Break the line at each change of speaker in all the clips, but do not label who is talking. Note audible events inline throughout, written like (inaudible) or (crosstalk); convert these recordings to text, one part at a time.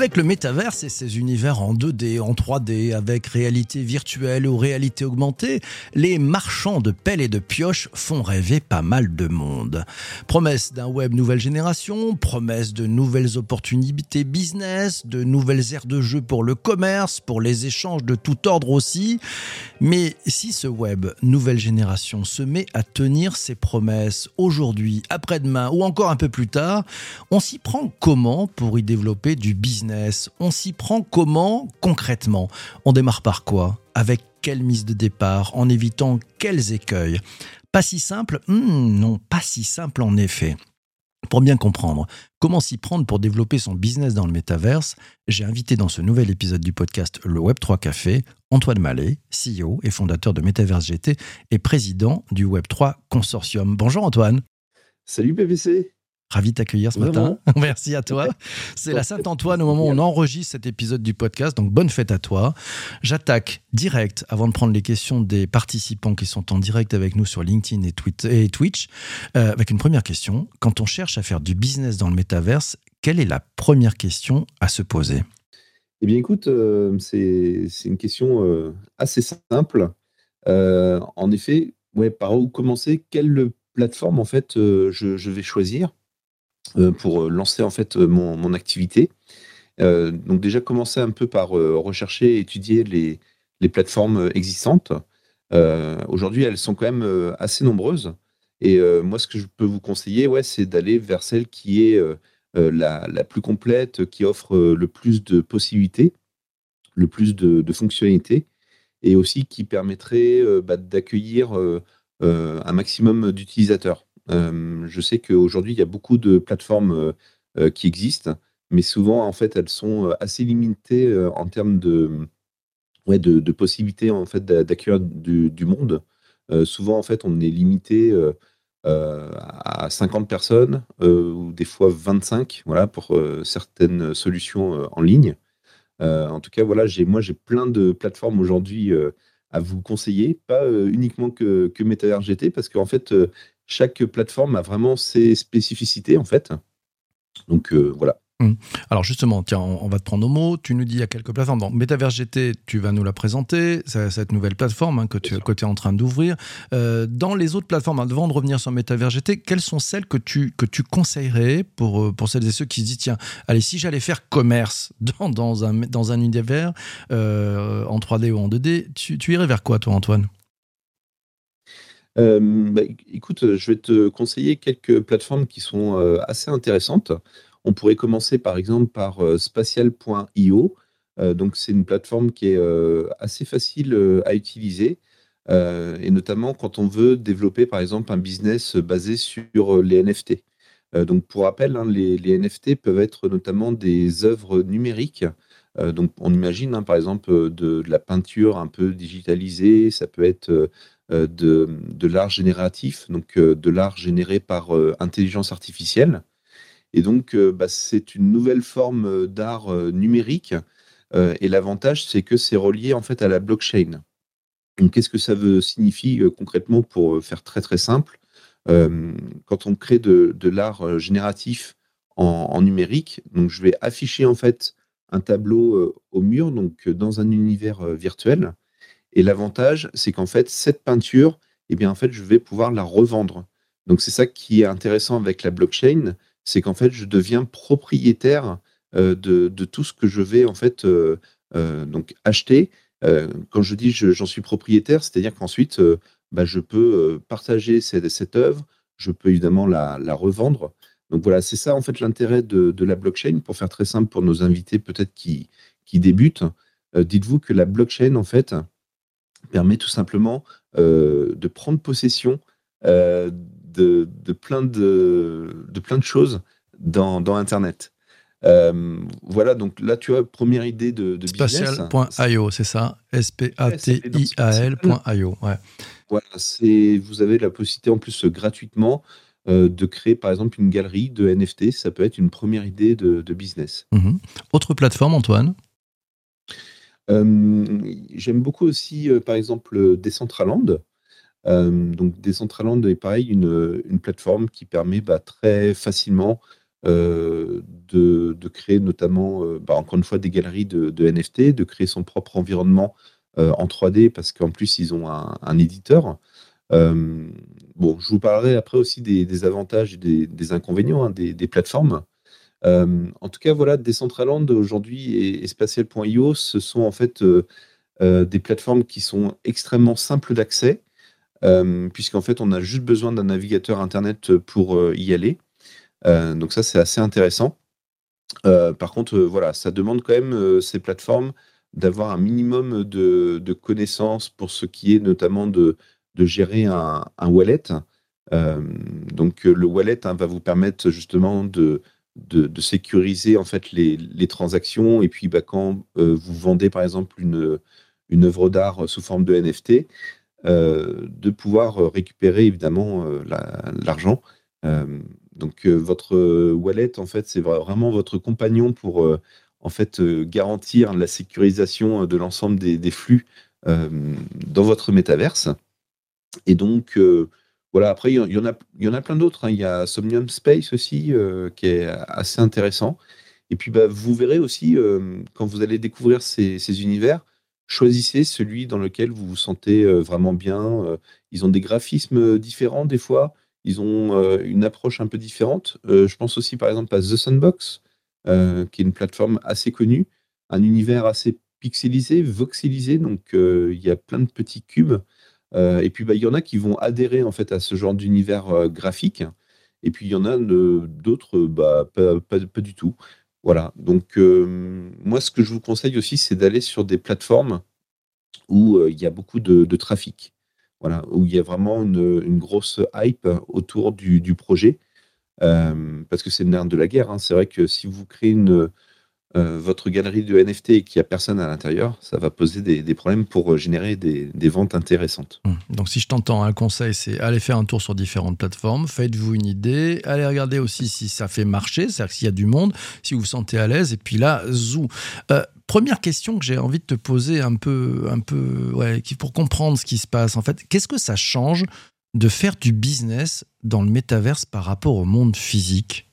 Avec le métaverse et ses univers en 2D, en 3D, avec réalité virtuelle ou réalité augmentée, les marchands de pelles et de pioches font rêver pas mal de monde. Promesse d'un web nouvelle génération, promesse de nouvelles opportunités business, de nouvelles aires de jeu pour le commerce, pour les échanges de tout ordre aussi. Mais si ce web nouvelle génération se met à tenir ses promesses aujourd'hui, après-demain ou encore un peu plus tard, on s'y prend comment pour y développer du business? On s'y prend comment concrètement? On démarre par quoi? Avec quelle mise de départ En évitant quels écueils? Pas si simple hmm, Non, pas si simple en effet. Pour bien comprendre comment s'y prendre pour développer son business dans le métaverse, j'ai invité dans ce nouvel épisode du podcast Le Web3 Café Antoine Mallet, CEO et fondateur de Metaverse GT et président du Web3 Consortium. Bonjour Antoine.
Salut PVC.
Ravi de t'accueillir ce matin. (laughs) Merci à toi. C'est la Saint-Antoine au moment où on enregistre cet épisode du podcast, donc bonne fête à toi. J'attaque direct, avant de prendre les questions des participants qui sont en direct avec nous sur LinkedIn et, Twitch, euh, avec une première question. Quand on cherche à faire du business dans le métaverse, quelle est la première question à se poser?
Eh bien écoute, euh, c'est une question euh, assez simple. en effet, ouais, par où commencer Quelle plateforme en fait je vais choisir euh, pour euh, lancer en fait euh, mon, activité. donc déjà commencer un peu par rechercher étudier les, les plateformes existantes. Aujourd'hui, elles sont quand même assez nombreuses. Et moi, ce que je peux vous conseiller, ouais, c'est d'aller vers celle qui est la, la, plus complète, qui offre le plus de possibilités, le plus de, fonctionnalités, et aussi qui permettrait bah, d'accueillir un maximum d'utilisateurs. Euh, je sais qu'aujourd'hui, il y a beaucoup de plateformes euh, euh, qui existent, mais souvent, en fait, elles sont assez limitées en termes de, ouais, de, possibilités en fait, d'accueillir du, monde. souvent, en fait, on est limité à 50 personnes ou des fois 25 voilà, pour certaines solutions en ligne. en tout cas, voilà, moi, j'ai plein de plateformes aujourd'hui à vous conseiller, pas uniquement que, que MetaRGT, GT, parce qu'en fait, chaque plateforme a vraiment ses spécificités, en fait. Donc euh, voilà.
Hum. Alors justement, tiens, on, va te prendre au mot. Tu nous dis il y a quelques plateformes. Donc Metaverse GT, tu vas nous la présenter, cette nouvelle plateforme hein, que, tu, es en train d'ouvrir. Euh, dans les autres plateformes, avant de revenir sur Metaverse GT, quelles sont celles que tu, que tu conseillerais pour, euh, pour celles et ceux qui se disent, tiens, allez, si j'allais faire commerce (laughs) dans, dans, un, dans un univers en 3D ou en 2D, tu, tu irais vers quoi toi Antoine?
Euh, bah, écoute, je vais te conseiller quelques plateformes qui sont euh, assez intéressantes. On pourrait commencer par exemple par euh, spatial.io. donc c'est une plateforme qui est assez facile à utiliser. et notamment quand on veut développer par exemple un business basé sur les NFT. donc pour rappel, hein, les, NFT peuvent être notamment des œuvres numériques. on imagine hein, par exemple de, la peinture un peu digitalisée, ça peut être euh, de, l'art génératif, donc euh, de l'art généré par euh, intelligence artificielle. Et donc, bah, c'est une nouvelle forme d'art numérique. et l'avantage, c'est que c'est relié en fait à la blockchain. Donc, qu'est-ce que ça veut signifie concrètement pour faire très très simple Quand on crée de, l'art génératif en, en, numérique, donc je vais afficher en fait un tableau au mur, donc dans un univers virtuel. Et l'avantage, c'est qu'en fait, cette peinture, eh bien, en fait, je vais pouvoir la revendre. Donc, c'est ça qui est intéressant avec la blockchain, c'est qu'en fait, je deviens propriétaire de, tout ce que je vais en fait donc acheter. quand je dis j'en suis propriétaire, c'est-à-dire qu'ensuite, bah, je peux partager cette, œuvre, je peux évidemment la, revendre. Donc voilà, c'est ça en fait l'intérêt de, la blockchain. Pour faire très simple pour nos invités peut-être qui, qui débutent, dites-vous que la blockchain en fait, permet tout simplement de prendre possession de, de, plein de, de, plein de choses dans, dans Internet. Euh, voilà, donc là, tu as première idée de, de
Spatial.io, c'est ça? S-P-A-T-I-A-L.io. Ouais.
Voilà, vous avez la possibilité en plus gratuitement de créer par exemple une galerie de NFT. Ça peut être une première idée de, business.
Mhm. Autre plateforme, Antoine?
J'aime beaucoup aussi, par exemple, Decentraland. Donc Decentraland est pareil, une, plateforme qui permet bah, très facilement de, de, créer notamment, bah, encore une fois, des galeries de, NFT, de créer son propre environnement en 3D parce qu'en plus, ils ont un, éditeur. bon, je vous parlerai après aussi des, avantages et des, inconvénients hein, des, plateformes. en tout cas, voilà, Decentraland aujourd'hui et Spatial.io, ce sont en fait des plateformes qui sont extrêmement simples d'accès, puisqu'en fait, on a juste besoin d'un navigateur Internet pour y aller. donc ça, c'est assez intéressant. par contre, voilà, ça demande quand même ces plateformes d'avoir un minimum de, connaissances pour ce qui est notamment de, gérer un, wallet. donc le wallet hein, va vous permettre justement de, de, sécuriser en fait les, transactions et puis bah, quand vous vendez par exemple une, une œuvre d'art sous forme de NFT, de pouvoir récupérer évidemment l'argent. donc votre wallet en fait c'est vraiment votre compagnon pour en fait garantir la sécurisation de l'ensemble des, flux dans votre métaverse. Et donc voilà, après, il y, en a, il y en a plein d'autres. Hein. Il y a Somnium Space aussi, qui est assez intéressant. Et puis, bah, vous verrez aussi, quand vous allez découvrir ces, univers, choisissez celui dans lequel vous vous sentez vraiment bien. ils ont des graphismes différents des fois. Ils ont une approche un peu différente. je pense aussi, par exemple, à The Sandbox, qui est une plateforme assez connue, un univers assez pixelisé, voxelisé. Donc, il y a plein de petits cubes euh, et puis, bah, il y en a qui vont adhérer en fait à ce genre d'univers euh, graphique. Et puis, il y en a d'autres, bah, pas, du tout. Voilà. Donc, euh, moi, ce que je vous conseille aussi, c'est d'aller sur des plateformes où il y a beaucoup de, trafic. Voilà, où il y a vraiment une, grosse hype autour du, projet. parce que c'est le nerf de la guerre. Hein. C'est vrai que si vous créez une, euh, votre galerie de NFT et qu'il n'y a personne à l'intérieur, ça va poser des, problèmes pour euh, générer des, ventes intéressantes.
Hum. Donc si je t'entends, un conseil, c'est aller faire un tour sur différentes plateformes, faites-vous une idée, allez regarder aussi si ça fait marcher, c'est-à-dire s'il y a du monde, si vous vous sentez à l'aise, et puis là, zou. Euh, première question que j'ai envie de te poser un peu, un peu ouais, pour comprendre ce qui se passe. En fait, qu'est-ce que ça change de faire du business dans le métaverse par rapport au monde physique?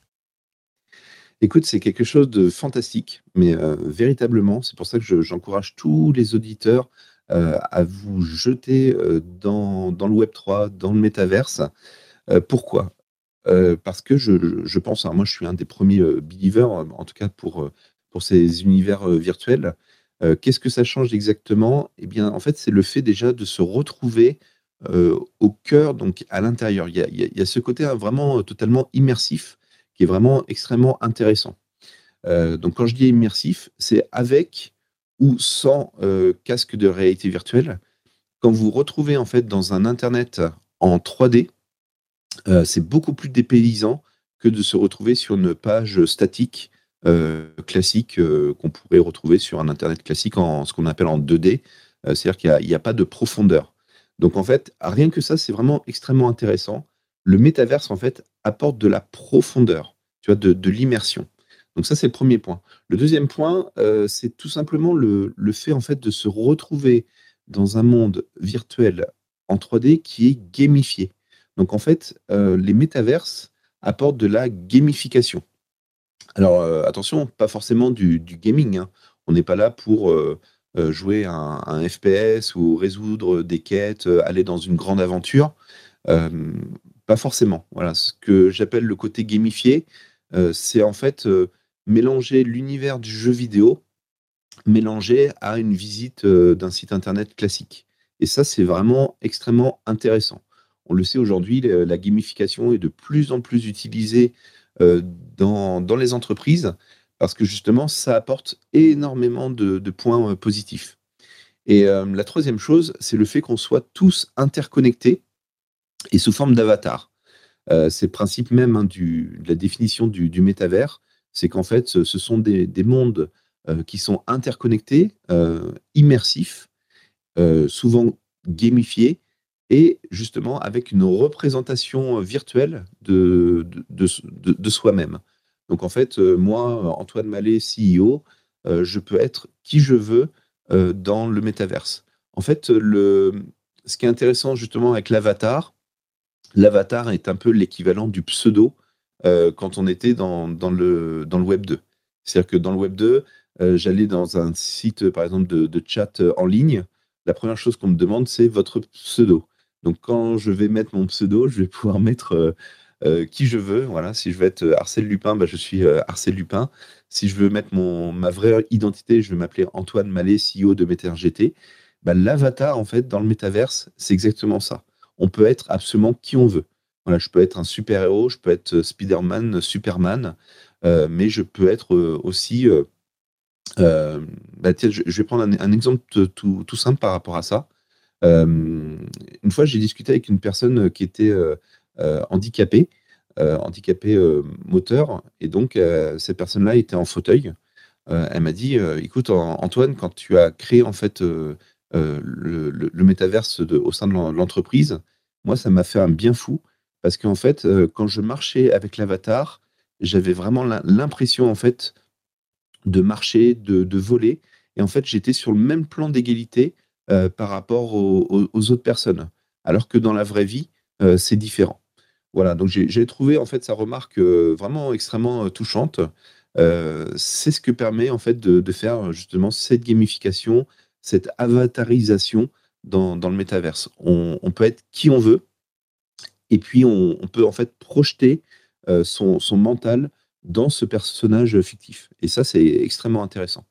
Écoute, c'est quelque chose de fantastique, mais euh, véritablement, c'est pour ça que j'encourage tous les auditeurs euh, à vous jeter euh, dans, le Web 3, dans le métaverse. pourquoi? Parce que je, pense, moi je suis un des premiers believers, en tout cas pour, ces univers virtuels. Qu'est-ce que ça change exactement? Eh bien, en fait, c'est le fait déjà de se retrouver au cœur, donc à l'intérieur. Il, il y, a ce côté hein, vraiment totalement immersif qui est vraiment extrêmement intéressant. Euh, donc quand je dis immersif, c'est avec ou sans euh, casque de réalité virtuelle. Quand vous vous retrouvez en fait dans un Internet en 3D, euh, c'est beaucoup plus dépaysant que de se retrouver sur une page statique classique qu'on pourrait retrouver sur un Internet classique en ce qu'on appelle en 2D. C'est-à-dire qu'il n'y a, pas de profondeur. Donc en fait, rien que ça, c'est vraiment extrêmement intéressant le métaverse, en fait, apporte de la profondeur, tu vois, de, l'immersion. Donc ça, c'est le premier point. Le deuxième point, euh, c'est tout simplement le, fait, en fait, de se retrouver dans un monde virtuel en 3D qui est gamifié. Donc en fait, euh, les métaverses apportent de la gamification. Alors euh, attention, pas forcément du, gaming. Hein. On n'est pas là pour jouer un, un, FPS ou résoudre des quêtes, aller dans une grande aventure. Pas forcément. Voilà, ce que j'appelle le côté gamifié, euh, c'est en fait euh, mélanger l'univers du jeu vidéo mélangé à une visite euh, d'un site internet classique. Et ça, c'est vraiment extrêmement intéressant. On le sait aujourd'hui, la gamification est de plus en plus utilisée dans, les entreprises parce que justement, ça apporte énormément de points positifs. Et la troisième chose, c'est le fait qu'on soit tous interconnectés et sous forme d'avatar. Euh, c'est le principe même hein, de la définition du, métavers, c'est qu'en fait, ce, sont des, mondes euh, qui sont interconnectés, euh, immersifs, souvent gamifiés, et justement avec une représentation virtuelle de, de, soi-même. Donc en fait, moi, Antoine Mallet, CEO, je peux être qui je veux dans le métaverse. En fait, le, ce qui est intéressant justement avec l'avatar, l'avatar est un peu l'équivalent du pseudo quand on était dans, le, Web 2. C'est-à-dire que dans le Web 2, j'allais dans un site, par exemple, de, chat en ligne. La première chose qu'on me demande, c'est votre pseudo. Donc, quand je vais mettre mon pseudo, je vais pouvoir mettre euh, qui je veux. Voilà, si je veux être euh, Arsène Lupin, bah, je suis euh, Arsène Lupin. Si je veux mettre mon, ma vraie identité, je vais m'appeler Antoine Mallet, CEO de MetaGT. Bah, L'avatar, en fait, dans le métaverse, c'est exactement ça. On peut être absolument qui on veut. Voilà, je peux être un super-héros, je peux être Spider-Man, Superman, mais je peux être aussi. Bah, je, vais prendre un, exemple tout, simple par rapport à ça. une fois, j'ai discuté avec une personne qui était euh, handicapé, euh, handicapé euh, moteur, et donc cette personne-là était en fauteuil. elle m'a dit, écoute Antoine, quand tu as créé en fait le, le, métaverse au sein de l'entreprise, moi ça m'a fait un bien fou parce qu'en fait quand je marchais avec l'avatar, j'avais vraiment l'impression en fait de marcher, de, voler. Et en fait, j'étais sur le même plan d'égalité par rapport aux, autres personnes. Alors que dans la vraie vie, c'est différent. Voilà, donc j'ai trouvé en fait sa remarque euh, vraiment extrêmement euh, touchante. Euh, c'est ce que permet en fait de, faire justement cette gamification, cette avatarisation dans, le métaverse. On, peut être qui on veut, et puis on, peut en fait projeter son, son mental dans ce personnage fictif. Et ça, c'est extrêmement intéressant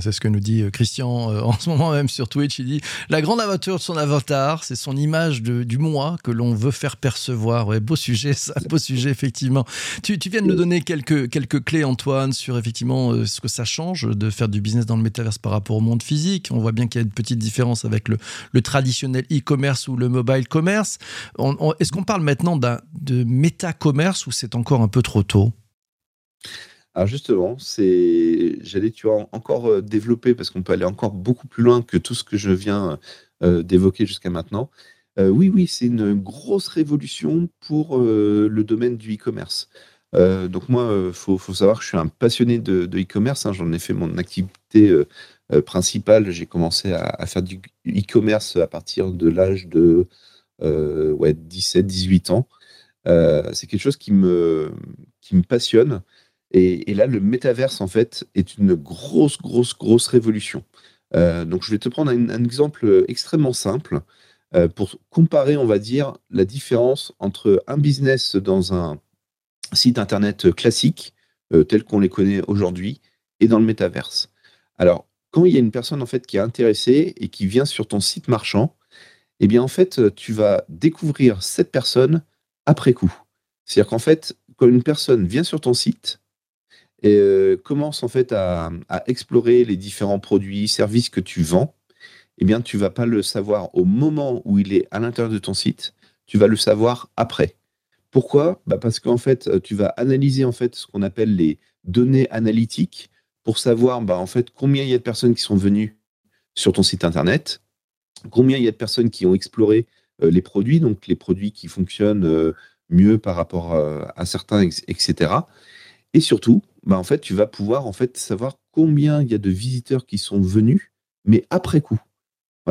c'est ce que nous dit euh, Christian euh, (laughs) en ce moment même sur Twitch. Il dit La grande aventure de son avatar, c'est son image du moi que l'on veut faire percevoir. Beau sujet, ça, beau sujet, effectivement. Tu, viens de nous donner quelques, quelques clés, Antoine, sur effectivement euh, ce que ça change de faire du business dans le métaverse par rapport au monde physique. On voit bien qu'il y a une petite différence avec le, traditionnel e-commerce ou le mobile commerce. Est-ce qu'on parle maintenant de méta-commerce ou c'est encore un peu trop tôt?
Alors justement, c'est, j'allais tu encore euh, développer parce qu'on peut aller encore beaucoup plus loin que tout ce que je viens euh, d'évoquer jusqu'à maintenant. Euh, oui, oui, c'est une grosse révolution pour le domaine du e-commerce. donc moi, il faut, savoir que je suis un passionné de, e-commerce. Hein. J'en ai fait mon activité principale. J'ai commencé à, faire du e-commerce à partir de l'âge de ouais, 17-18 ans. c'est quelque chose qui me, qui me passionne. Et, là, le métaverse, en fait, est une grosse, grosse, grosse révolution. Euh, donc, je vais te prendre un, exemple extrêmement simple euh, pour comparer, on va dire, la différence entre un business dans un site internet classique, euh, tel qu'on les connaît aujourd'hui, et dans le métaverse. Alors, quand il y a une personne en fait qui est intéressée et qui vient sur ton site marchand, eh bien en fait, tu vas découvrir cette personne après coup. C'est-à-dire qu'en fait, quand une personne vient sur ton site, euh, commence en fait à, explorer les différents produits, services que tu vends, eh bien, tu vas pas le savoir au moment où il est à l'intérieur de ton site, tu vas le savoir après. Pourquoi? Bah Parce qu'en fait, euh, tu vas analyser en fait ce qu'on appelle les données analytiques pour savoir bah, en fait combien il y a de personnes qui sont venues sur ton site internet, combien il y a de personnes qui ont exploré euh, les produits, donc les produits qui fonctionnent mieux par rapport à certains, etc. Et surtout, bah, en fait, tu vas pouvoir en fait savoir combien il y a de visiteurs qui sont venus, mais après coup.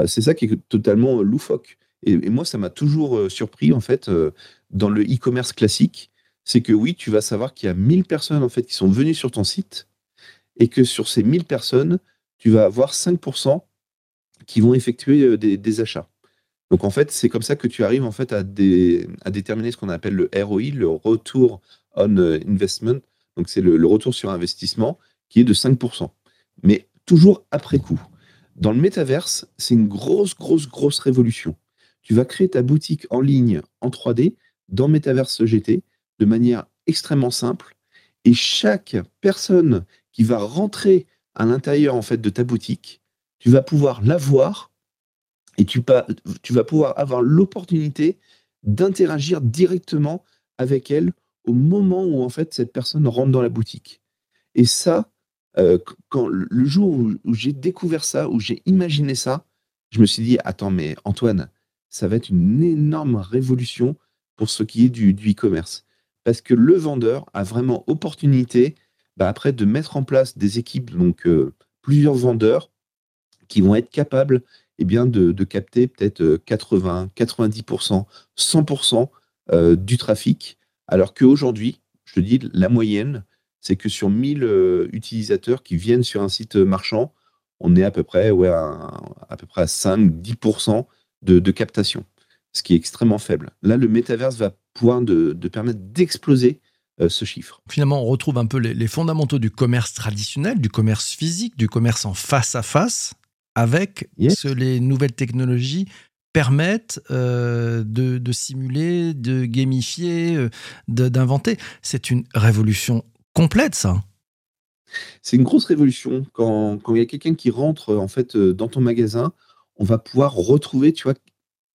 c'est ça qui est totalement euh, loufoque. Et, moi, ça m'a toujours euh, surpris en fait euh, dans le e-commerce classique, c'est que oui, tu vas savoir qu'il y a 1000 personnes en fait qui sont venues sur ton site et que sur ces 1000 personnes, tu vas avoir 5% qui vont effectuer des, achats. Donc en fait, c'est comme ça que tu arrives en fait à, à déterminer ce qu'on appelle le ROI, le retour on investment, donc c'est le, retour sur investissement qui est de 5%. Mais toujours après coup. Dans le métaverse, c'est une grosse, grosse, grosse révolution. Tu vas créer ta boutique en ligne en 3D dans Metaverse GT de manière extrêmement simple. Et chaque personne qui va rentrer à l'intérieur en fait de ta boutique, tu vas pouvoir la voir et tu, tu vas pouvoir avoir l'opportunité d'interagir directement avec elle au moment où en fait cette personne rentre dans la boutique. Et ça, euh, quand le jour où, j'ai découvert ça, où j'ai imaginé ça, je me suis dit attends mais Antoine, ça va être une énorme révolution pour ce qui est du, e-commerce, parce que le vendeur a vraiment opportunité bah, après de mettre en place des équipes donc euh, plusieurs vendeurs qui vont être capables eh bien de, capter peut-être 80, 90%, 100% du trafic alors qu'aujourd'hui, je te dis, la moyenne, c'est que sur 1000 utilisateurs qui viennent sur un site marchand, on est à peu près, ouais, à, peu près à 5-10% de, de, captation, ce qui est extrêmement faible. Là, le métaverse va pouvoir de, permettre d'exploser ce chiffre.
Finalement, on retrouve un peu les, fondamentaux du commerce traditionnel, du commerce physique, du commerce en face à face, avec ce, les nouvelles technologies permettent euh, de, simuler, de gamifier, euh, d'inventer. C'est une révolution complète, ça.
C'est une grosse révolution. Quand, il y a quelqu'un qui rentre en fait euh, dans ton magasin, on va pouvoir retrouver, tu vois,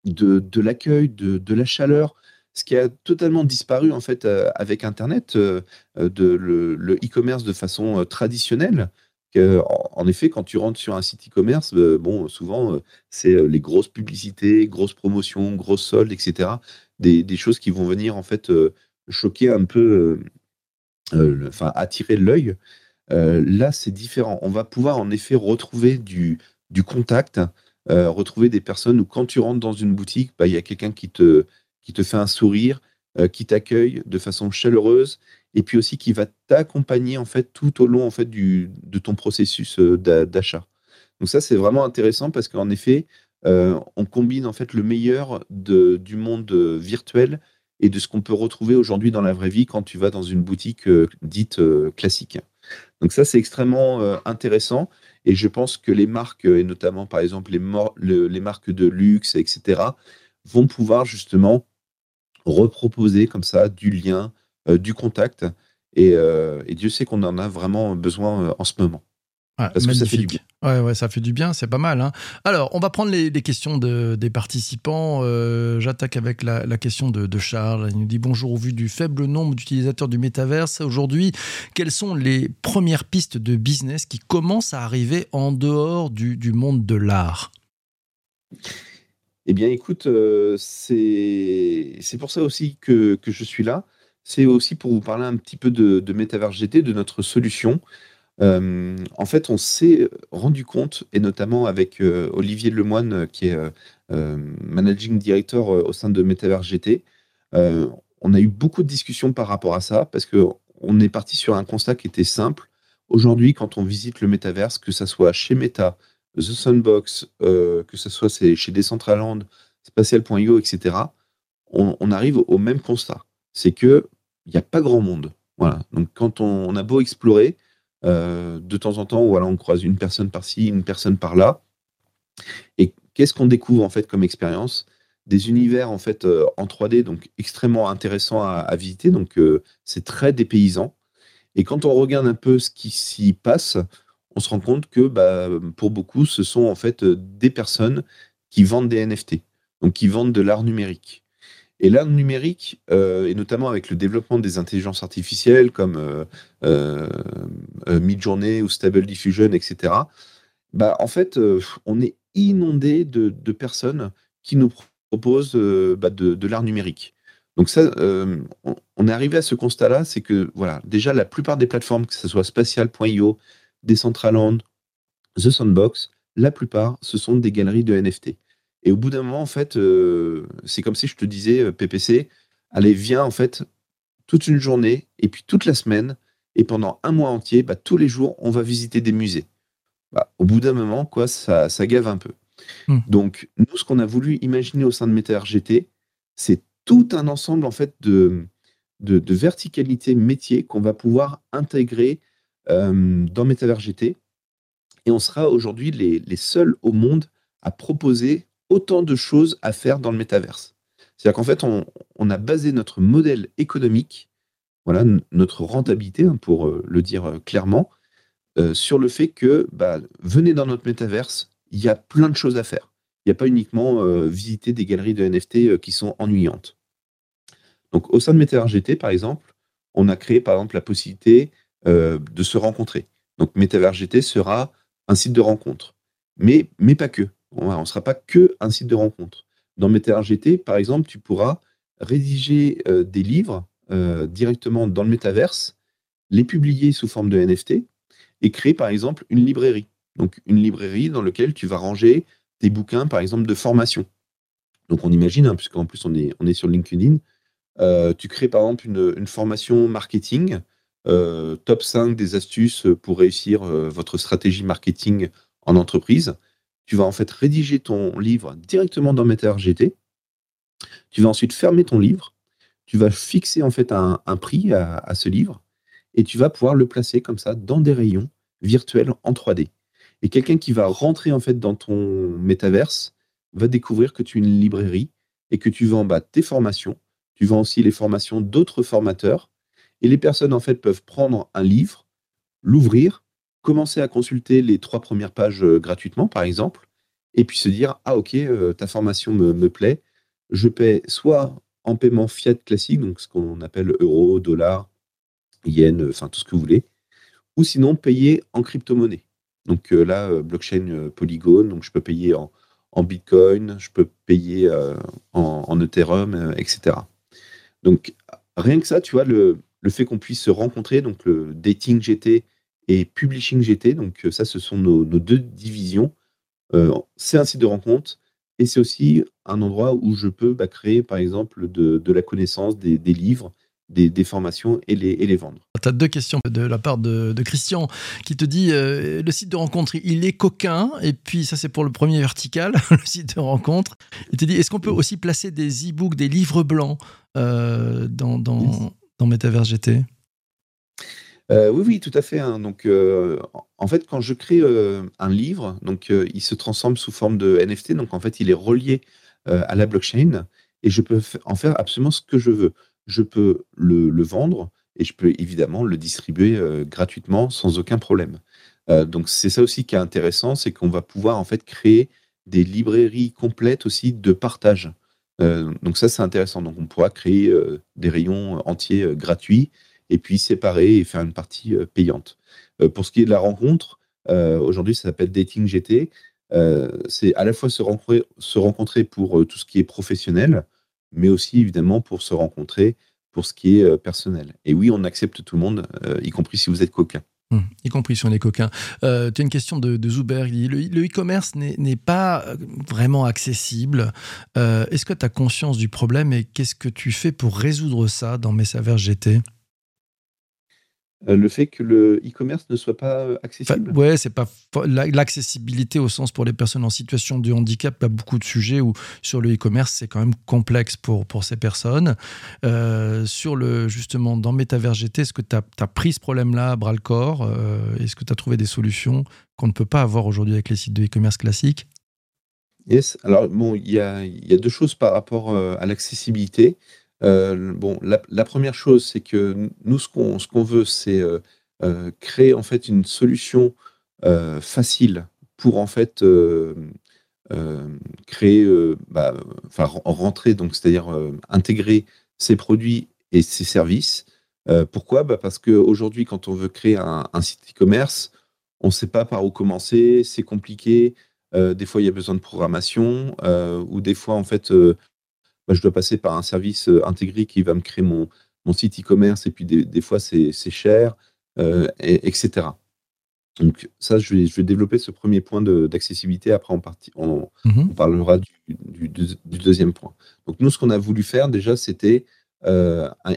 de, l'accueil, de, la chaleur, ce qui a totalement disparu en fait avec Internet, de le e-commerce de façon traditionnelle en effet, quand tu rentres sur un site e-commerce, euh, bon, souvent, euh, c'est euh, les grosses publicités, grosses promotions, grosses soldes, etc. Des, choses qui vont venir en fait choquer un peu, enfin attirer l'œil. là, c'est différent. On va pouvoir en effet retrouver du, contact, retrouver des personnes où quand tu rentres dans une boutique, bah, il y a quelqu'un qui te, qui te fait un sourire, qui t'accueille de façon chaleureuse et puis aussi qui va t'accompagner en fait tout au long en fait du, de ton processus euh, d'achat. Donc ça c'est vraiment intéressant parce qu'en effet euh, on combine en fait le meilleur de, du monde euh, virtuel et de ce qu'on peut retrouver aujourd'hui dans la vraie vie quand tu vas dans une boutique dite classique. Donc ça c'est extrêmement intéressant et je pense que les marques et notamment par exemple les, marques de luxe etc vont pouvoir justement reproposer comme ça du lien, du contact. Euh, et, Dieu sait qu'on en a vraiment besoin euh, en ce moment.
Parce que ça fait du bien. Ouais, ouais, ça fait du bien, c'est pas mal. Hein. Alors, on va prendre les, questions de, des participants. J'attaque avec la, question de, Charles. Il nous dit Bonjour, au vu du faible nombre d'utilisateurs du métaverse aujourd'hui, quelles sont les premières pistes de business qui commencent à arriver en dehors du, du monde de l'art?
Eh bien, écoute, c'est pour ça aussi que, que je suis là c'est aussi pour vous parler un petit peu de, Metaverse GT, de notre solution. Euh, en fait, on s'est rendu compte, et notamment avec euh, Olivier Lemoine, euh, qui est managing director au sein de Metaverse GT, on a eu beaucoup de discussions par rapport à ça, parce qu'on est parti sur un constat qui était simple. Aujourd'hui, quand on visite le Metaverse, que ce soit chez Meta, The Sunbox, que ce soit chez Decentraland, Spatial.io, etc., on, on arrive au même constat. C'est que il n'y a pas grand monde. Voilà. Donc quand on, a beau explorer, euh, de temps en temps, voilà, on croise une personne par-ci, une personne par-là. Et qu'est-ce qu'on découvre en fait comme expérience? Des univers en fait euh, en 3D, donc extrêmement intéressants à, visiter. Donc euh, c'est très dépaysant. Et quand on regarde un peu ce qui s'y passe, on se rend compte que bah, pour beaucoup, ce sont en fait des personnes qui vendent des NFT, donc qui vendent de l'art numérique. Et l'art numérique, euh, et notamment avec le développement des intelligences artificielles comme euh, euh, Midjourney ou Stable Diffusion, etc., bah, en fait, on est inondé de, personnes qui nous proposent bah, de, l'art numérique. Donc ça, on, est arrivé à ce constat-là, c'est que voilà, déjà la plupart des plateformes, que ce soit Spatial.io, Decentraland, The Sandbox, la plupart, ce sont des galeries de NFT. Et au bout d'un moment, en fait, euh, c'est comme si je te disais, euh, PPC, allez, viens, en fait, toute une journée, et puis toute la semaine, et pendant un mois entier, bah, tous les jours, on va visiter des musées. Bah, au bout d'un moment, quoi, ça, ça gave un peu. Hmm. Donc, nous, ce qu'on a voulu imaginer au sein de MetaRGT, c'est tout un ensemble, en fait, de, de, verticalité métier qu'on va pouvoir intégrer euh, dans MetaVerGT. Et on sera aujourd'hui les, les seuls au monde à proposer autant de choses à faire dans le métaverse. C'est-à-dire qu'en fait, on, a basé notre modèle économique, voilà, notre rentabilité, hein, pour euh, le dire euh, clairement, euh, sur le fait que bah, venez dans notre métaverse, il y a plein de choses à faire. Il n'y a pas uniquement visiter des galeries de NFT qui sont ennuyantes. Donc, au sein de Metaverse GT, par exemple, on a créé par exemple la possibilité de se rencontrer. Donc, Metaverse GT sera un site de rencontre, mais, mais pas que on ne sera pas que un site de rencontre. Dans MetaRGT, par exemple, tu pourras rédiger euh, des livres euh, directement dans le métaverse, les publier sous forme de NFT et créer, par exemple, une librairie. Donc, une librairie dans laquelle tu vas ranger tes bouquins, par exemple, de formation. Donc, on imagine, hein, puisqu'en plus, on est, on est sur LinkedIn, tu crées par exemple une, formation marketing, top 5 des astuces pour réussir votre stratégie marketing en entreprise. Tu vas en fait rédiger ton livre directement dans MetaRGT. Tu vas ensuite fermer ton livre. Tu vas fixer en fait un, prix à, ce livre et tu vas pouvoir le placer comme ça dans des rayons virtuels en 3D. Et quelqu'un qui va rentrer en fait dans ton métaverse va découvrir que tu es une librairie et que tu vends bas tes formations. Tu vends aussi les formations d'autres formateurs. Et les personnes en fait peuvent prendre un livre, l'ouvrir, commencer à consulter les trois premières pages euh, gratuitement, par exemple, et puis se dire ah ok, euh, ta formation me, plaît, je paie soit en paiement fiat classique, donc ce qu'on appelle euro, dollar, yen, enfin tout ce que vous voulez, ou sinon payer en crypto-monnaie. Donc euh, là, blockchain Polygon, donc je peux payer en, Bitcoin, je peux payer en, Ethereum, etc. Donc rien que ça, tu vois, le, le fait qu'on puisse se rencontrer, donc le dating GT et Publishing GT. Donc euh, ça, ce sont nos, deux divisions. Euh, c'est un site de rencontre et c'est aussi un endroit où je peux bah, créer, par exemple, de, la connaissance, des, livres, des, formations et les, et les vendre.
Tu as deux questions de la part de, Christian qui te dit euh, le site de rencontre, il est coquin. Et puis, ça, c'est pour le premier vertical, (laughs) le site de rencontre. Il te dit est-ce qu'on peut aussi placer des e-books, des livres blancs dans, dans, dans Metaverse GT
euh, oui, oui, tout à fait, hein. Donc, euh, en fait, quand je crée, euh, un livre, donc, il se transforme sous forme de NFT. Donc, en fait, il est relié, à la blockchain et je peux en faire absolument ce que je veux. Je peux le vendre et je peux évidemment le distribuer, gratuitement sans aucun problème. donc c'est ça aussi qui est intéressant, c'est qu'on va pouvoir, en fait, créer des librairies complètes aussi de partage. donc ça, c'est intéressant. Donc on pourra créer, des rayons entiers, gratuits et puis séparer et faire une partie euh, payante. Euh, pour ce qui est de la rencontre, euh, aujourd'hui, ça s'appelle Dating GT. c'est à la fois se rencontrer, pour tout ce qui est professionnel, mais aussi évidemment pour se rencontrer pour ce qui est personnel. Et oui, on accepte tout le monde, y compris si vous êtes coquin.
Hum, y compris si on est coquin. tu as une question de, Zuber. Il dit Le e-commerce n'est pas vraiment accessible. Est-ce que tu as conscience du problème et qu'est-ce que tu fais pour résoudre ça dans Messaverse GT
le fait que le e-commerce ne soit pas euh, accessible?
Ouais, c'est pas l'accessibilité au sens pour les personnes en situation de handicap. Il y a beaucoup de sujets où sur le e-commerce, c'est quand même complexe pour, pour ces personnes. Euh, sur le, justement, dans Metaverse GT, est-ce que tu as, pris ce problème-là à bras le corps Est-ce que tu as trouvé des solutions qu'on ne peut pas avoir aujourd'hui avec les sites de e-commerce classiques?
Yes, alors bon, il y a, y a, deux choses par rapport à l'accessibilité. Euh, bon, la, première chose, c'est que nous, ce qu'on veut, c'est euh, euh, créer en fait une solution facile pour en fait créer, bah, enfin rentrer, donc c'est-à-dire intégrer ces produits et ces services. pourquoi? Bah Parce qu'aujourd'hui, quand on veut créer un, un site e-commerce, on ne sait pas par où commencer, c'est compliqué. des fois, il y a besoin de programmation, ou des fois, en fait, je dois passer par un service euh, intégré qui va me créer mon, mon site e-commerce et puis des, fois c'est cher, euh, etc. Donc ça, je vais, je vais, développer ce premier point d'accessibilité. Après, on, on, mmh on parlera du, du, deuxième point. Donc nous, ce qu'on a voulu faire déjà, c'était euh, un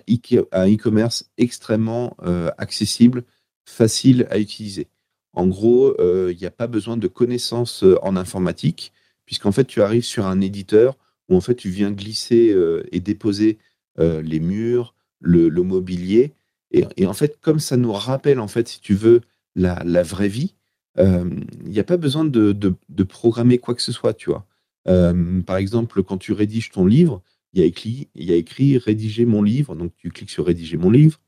e-commerce extrêmement accessible, facile à utiliser. En gros, il n'y a pas besoin de connaissances en informatique, puisqu'en fait, tu arrives sur un éditeur où en fait tu viens glisser euh, et déposer euh, les murs, le, mobilier. Et, en fait, comme ça nous rappelle, en fait, si tu veux, la, vraie vie, euh, il n'y a pas besoin de, programmer quoi que ce soit, tu vois. par exemple, quand tu rédiges ton livre, il y, a écrit, écrit rédiger mon livre, donc tu cliques sur rédiger mon livre.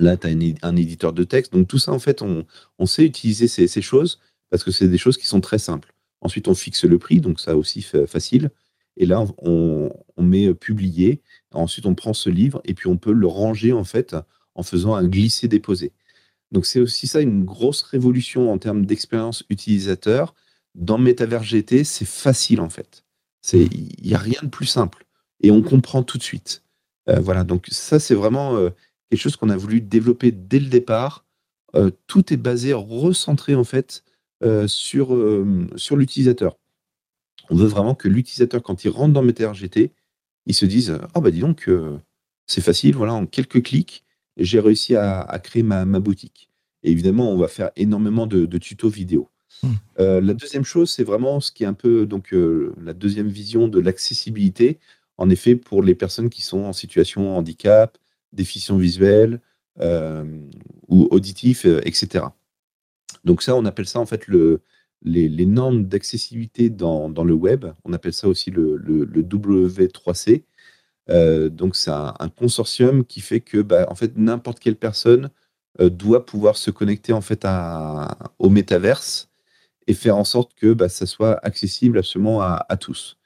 Là, tu as un, éditeur de texte. Donc tout ça, en fait, on, sait utiliser ces, ces, choses parce que c'est des choses qui sont très simples. Ensuite, on fixe le prix, donc ça aussi facile. Et là, on, met publier. Ensuite, on prend ce livre et puis on peut le ranger en fait en faisant un glisser-déposer. Donc c'est aussi ça une grosse révolution en termes d'expérience utilisateur. Dans Metaverse GT, c'est facile en fait. Il n'y a rien de plus simple. Et on comprend tout de suite. Euh, voilà, donc ça c'est vraiment euh, quelque chose qu'on a voulu développer dès le départ. Euh, tout est basé, recentré en fait sur, sur l'utilisateur. On veut vraiment que l'utilisateur, quand il rentre dans GT, il se dise Ah, bah dis donc, euh, c'est facile, voilà, en quelques clics, j'ai réussi à, créer ma, boutique. Et évidemment, on va faire énormément de, tutos vidéo. Mmh. Euh, la deuxième chose, c'est vraiment ce qui est un peu donc euh, la deuxième vision de l'accessibilité. En effet, pour les personnes qui sont en situation de handicap, déficience visuelle euh, ou auditif, etc. Donc ça, on appelle ça en fait le, les, normes d'accessibilité dans, le web. On appelle ça aussi le, W3C. Euh, donc c'est un, consortium qui fait que bah, en fait n'importe quelle personne euh, doit pouvoir se connecter en fait au métaverse et faire en sorte que bah, ça soit accessible absolument à, tous.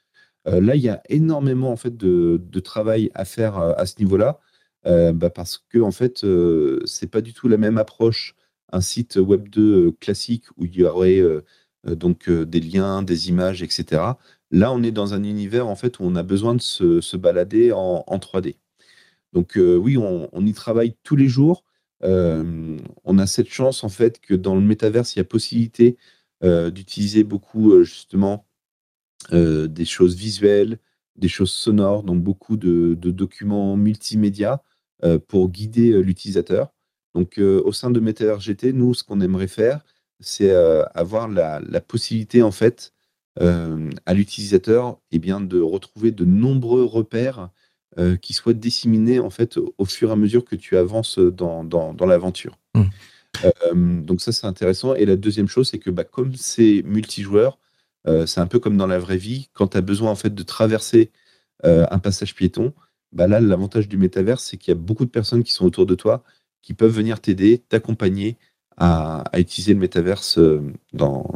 Euh, là, il y a énormément en fait de, travail à faire à ce niveau-là bah, parce que en fait c'est pas du tout la même approche un site web 2 classique où il y aurait donc euh, des liens, des images, etc. Là, on est dans un univers en fait où on a besoin de se, balader en, 3D. Donc euh, oui, on, y travaille tous les jours. on a cette chance en fait que dans le métaverse, il y a possibilité d'utiliser beaucoup justement des choses visuelles, des choses sonores, donc beaucoup de, documents multimédia pour guider l'utilisateur. Donc au sein de Metaverse GT, nous, ce qu'on aimerait faire, c'est euh, avoir la, possibilité, en fait, euh, à l'utilisateur eh bien, de retrouver de nombreux repères euh, qui soient disséminés, en fait, au fur et à mesure que tu avances dans, dans, l'aventure. Mmh. donc ça, c'est intéressant. Et la deuxième chose, c'est que bah, comme c'est multijoueur, c'est un peu comme dans la vraie vie, quand tu as besoin, en fait, de traverser un passage piéton, bah là, l'avantage du métaverse, c'est qu'il y a beaucoup de personnes qui sont autour de toi, qui peuvent venir t'aider, t'accompagner, à, utiliser le métaverse euh, dans,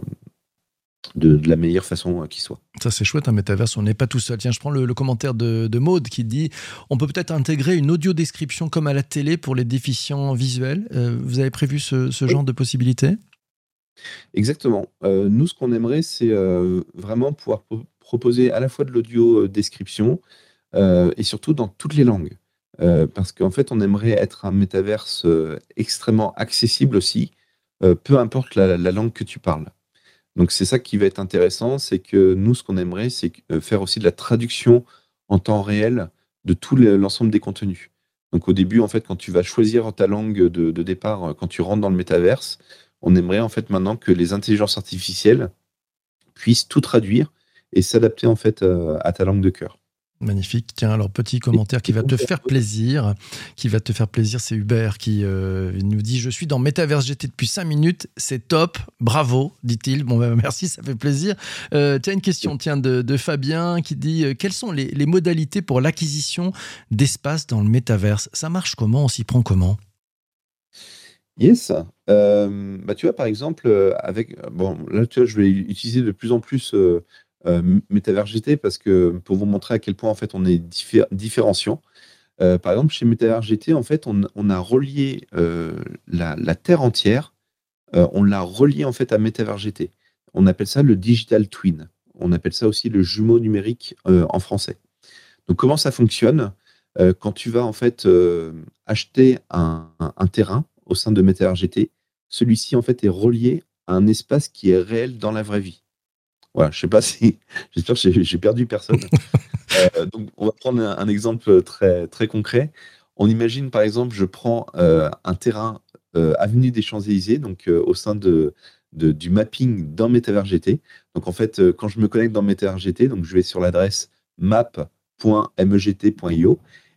de, la meilleure façon euh, qui soit.
Ça, c'est chouette, un métaverse, on n'est pas tout seul. Tiens, je prends le, commentaire de, de, Maude qui dit on peut peut-être intégrer une audio description comme à la télé pour les déficients visuels. Euh, vous avez prévu ce, genre de possibilité?
Exactement. nous, ce qu'on aimerait, c'est vraiment pouvoir proposer à la fois de l'audio description et surtout dans toutes les langues. Parce qu'en fait, on aimerait être un métaverse extrêmement accessible aussi, peu importe la, langue que tu parles. Donc c'est ça qui va être intéressant, c'est que nous, ce qu'on aimerait, c'est faire aussi de la traduction en temps réel de tout l'ensemble des contenus. Donc au début, en fait, quand tu vas choisir ta langue de, de, départ, quand tu rentres dans le métaverse, on aimerait en fait maintenant que les intelligences artificielles puissent tout traduire et s'adapter en fait à ta langue de cœur.
Magnifique. Tiens, alors petit commentaire qui va te faire plaisir. Qui va te faire plaisir, c'est Hubert qui euh, nous dit Je suis dans Metaverse GT depuis 5 minutes, c'est top, bravo, dit-il. Bon, ben, (laughs) merci, ça fait plaisir. Euh, tu as une question tiens, de, Fabien qui dit euh, Quelles sont les, modalités pour l'acquisition d'espace dans le Metaverse? Ça marche comment? On s'y prend comment?
Yes. bah, tu vois, par exemple, avec. Bon, là, tu vois, je vais utiliser de plus en plus euh, Metaverse GT parce que pour vous montrer à quel point en fait on est différenciant. Euh, par exemple, chez Metaverse GT, en fait, on, a relié euh, la, Terre entière, on l'a relié en fait à Metaverse GT. On appelle ça le digital twin. On appelle ça aussi le jumeau numérique en français. Donc, comment ça fonctionne Quand tu vas en fait acheter un, terrain au sein de Metaverse GT, celui-ci en fait est relié à un espace qui est réel dans la vraie vie. Voilà, je sais pas (laughs) si. J'espère que j'ai perdu personne. (laughs) Euh, donc, on va prendre un, exemple très, très concret. On imagine, par exemple, je prends euh, un terrain euh, avenue des Champs-Élysées, donc au sein de, du mapping dans Metaverse GT. Donc, en fait, quand je me connecte dans Metaverse GT, donc je vais sur l'adresse map.megt.io.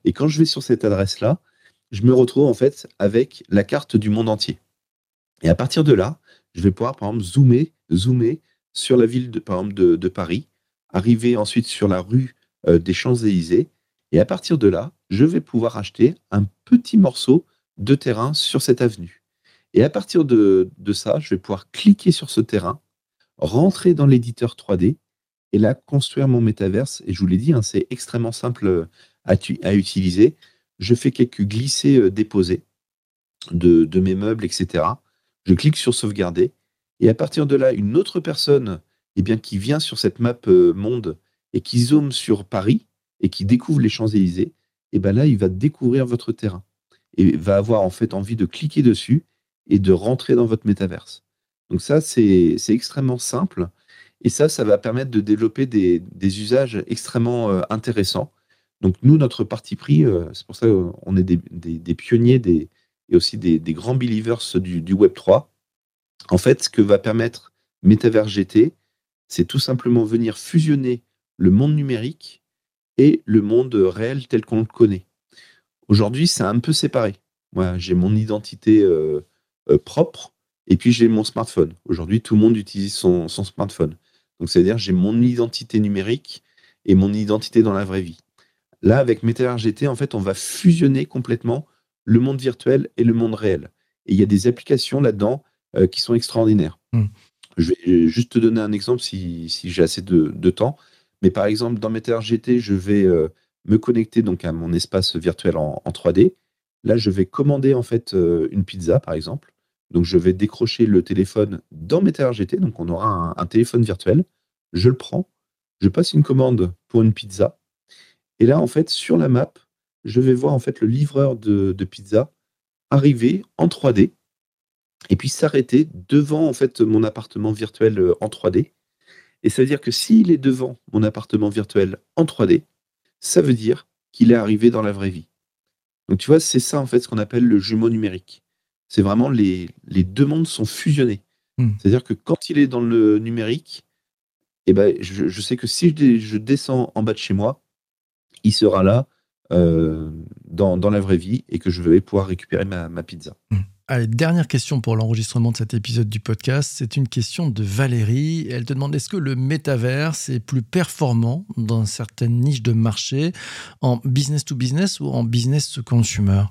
Et quand je vais sur cette adresse-là, je me retrouve en fait avec la carte du monde entier. Et à partir de là, je vais pouvoir, par exemple, zoomer, zoomer sur la ville de, de, Paris, arriver ensuite sur la rue euh, des Champs-Élysées, et à partir de là, je vais pouvoir acheter un petit morceau de terrain sur cette avenue. Et à partir de, ça, je vais pouvoir cliquer sur ce terrain, rentrer dans l'éditeur 3D, et là, construire mon métaverse. Et je vous l'ai dit, hein, c'est extrêmement simple à, à, utiliser. Je fais quelques glissés-déposés euh, de mes meubles, etc. Je clique sur sauvegarder et à partir de là, une autre personne eh bien, qui vient sur cette map euh, monde et qui zoome sur Paris et qui découvre les Champs-Élysées, eh ben là, il va découvrir votre terrain et va avoir en fait envie de cliquer dessus et de rentrer dans votre métaverse. Donc ça, c'est extrêmement simple. Et ça, ça va permettre de développer des, usages extrêmement euh, intéressants. Donc nous, notre parti pris, c'est pour ça qu'on est des, pionniers des, et aussi des, grands believers du, du Web 3. En fait, ce que va permettre Metaverse GT, c'est tout simplement venir fusionner le monde numérique et le monde réel tel qu'on le connaît. Aujourd'hui, c'est un peu séparé. Moi, j'ai mon identité euh, euh, propre et puis j'ai mon smartphone. Aujourd'hui, tout le monde utilise son, smartphone. Donc, c'est-à-dire, j'ai mon identité numérique et mon identité dans la vraie vie. Là, avec Metaverse GT, en fait, on va fusionner complètement le monde virtuel et le monde réel. Et il y a des applications là-dedans qui sont extraordinaires. Hmm. Je vais juste te donner un exemple si, j'ai assez de, temps. Mais par exemple, dans Metaverse GT, je vais euh, me connecter donc à mon espace virtuel en, 3D. Là, je vais commander en fait euh, une pizza, par exemple. Donc, je vais décrocher le téléphone dans Metaverse GT. Donc, on aura un, téléphone virtuel. Je le prends. Je passe une commande pour une pizza. Et là, en fait, sur la map, je vais voir en fait le livreur de, de pizza arriver en 3D et puis s'arrêter devant en fait mon appartement virtuel euh, en 3D. Et ça veut dire que s'il est devant mon appartement virtuel en 3D, ça veut dire qu'il est arrivé dans la vraie vie. Donc tu vois, c'est ça en fait ce qu'on appelle le jumeau numérique. C'est vraiment les, les deux mondes sont fusionnés. Hmm. C'est-à-dire que quand il est dans le numérique, eh ben, je, sais que si je, descends en bas de chez moi, il sera là euh, dans, dans, la vraie vie et que je vais pouvoir récupérer ma, ma pizza. Hmm.
Dernière question pour l'enregistrement de cet épisode du podcast. C'est une question de Valérie. Elle te demande est-ce que le métaverse est plus performant dans certaines niches de marché en business to business ou en business to consumer?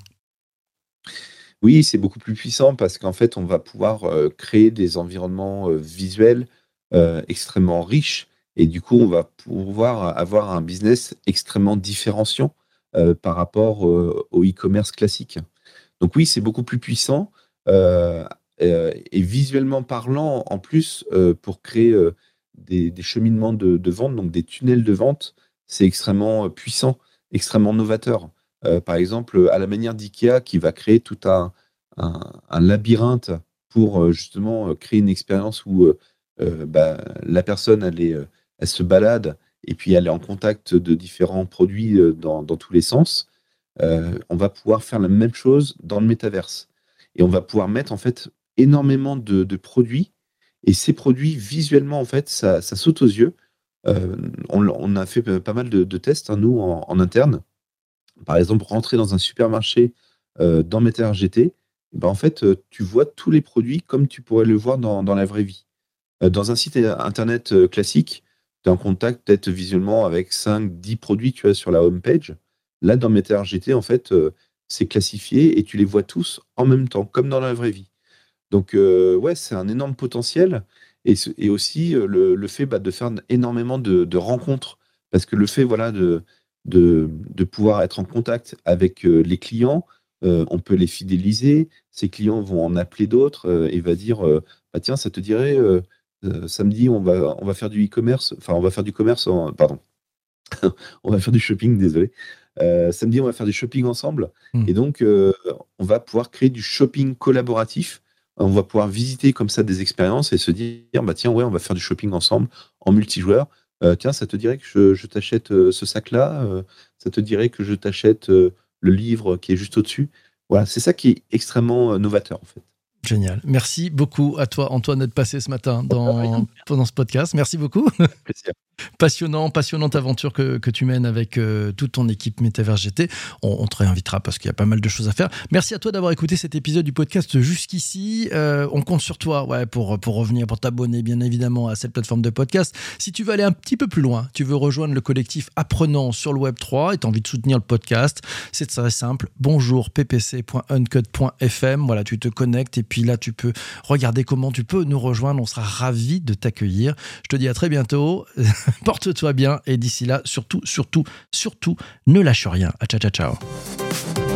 Oui, c'est beaucoup plus puissant parce qu'en fait, on va pouvoir euh, créer des environnements euh, visuels euh, extrêmement riches et du coup, on va pouvoir avoir un business extrêmement différenciant par rapport au e-commerce classique. Donc oui, c'est beaucoup plus puissant euh, euh, et visuellement parlant, en plus, euh, pour créer des, cheminements de, vente, donc des tunnels de vente, c'est extrêmement puissant, extrêmement novateur. par exemple, à la manière d'IKEA qui va créer tout un, labyrinthe pour justement créer une expérience où bah, la personne elle, elle se balade et puis elle est en contact de différents produits dans tous les sens. Euh, on va pouvoir faire la même chose dans le métaverse. Et on va pouvoir mettre en fait énormément de, produits. Et ces produits, visuellement, en fait, ça, saute aux yeux. Euh, on, a fait pas mal de, tests, hein, nous, en, interne. Par exemple, rentrer dans un supermarché euh, dans Metaverse GT, ben, en fait, tu vois tous les produits comme tu pourrais le voir dans, la vraie vie. dans un site internet classique, tu es en contact peut-être visuellement avec 5, 10 produits tu as sur la home page. Là, dans GT, en fait, euh, c'est classifié et tu les vois tous en même temps, comme dans la vraie vie. Donc, euh, ouais, c'est un énorme potentiel. Et, aussi euh, le, fait bah, de faire énormément de, rencontres. Parce que le fait voilà, de, pouvoir être en contact avec les clients, on peut les fidéliser. Ces clients vont en appeler d'autres et va dire bah, tiens, ça te dirait, samedi, on va, faire du e-commerce, enfin, on va faire du commerce, pardon, (laughs) on va faire du shopping, désolé. Euh, samedi, on va faire du shopping ensemble. Hmm. Et donc, euh, on va pouvoir créer du shopping collaboratif. On va pouvoir visiter comme ça des expériences et se dire, bah tiens, ouais, on va faire du shopping ensemble en multijoueur. Euh, tiens, ça te dirait que je, t'achète ce sac-là Ça te dirait que je t'achète le livre qui est juste au-dessus Voilà, c'est ça qui est extrêmement novateur en fait.
Génial. Merci beaucoup à toi, Antoine, d'être passé ce matin dans, pendant ce podcast. Merci beaucoup. Plaisir. Passionnant, passionnante aventure que, que tu mènes avec euh, toute ton équipe Metaverse GT. On, te réinvitera parce qu'il y a pas mal de choses à faire. Merci à toi d'avoir écouté cet épisode du podcast jusqu'ici. Euh, on compte sur toi ouais, pour, pour revenir, pour t'abonner bien évidemment à cette plateforme de podcast. Si tu veux aller un petit peu plus loin, tu veux rejoindre le collectif Apprenant sur le Web 3 et tu as envie de soutenir le podcast, c'est très simple. Bonjour ppc.uncut.fm. Voilà, tu te connectes et là tu peux regarder comment tu peux nous rejoindre. On sera ravis de t'accueillir. Je te dis à très bientôt. (laughs) Porte-toi bien et d'ici là, surtout, surtout, surtout, ne lâche rien. Ciao, ciao, ciao.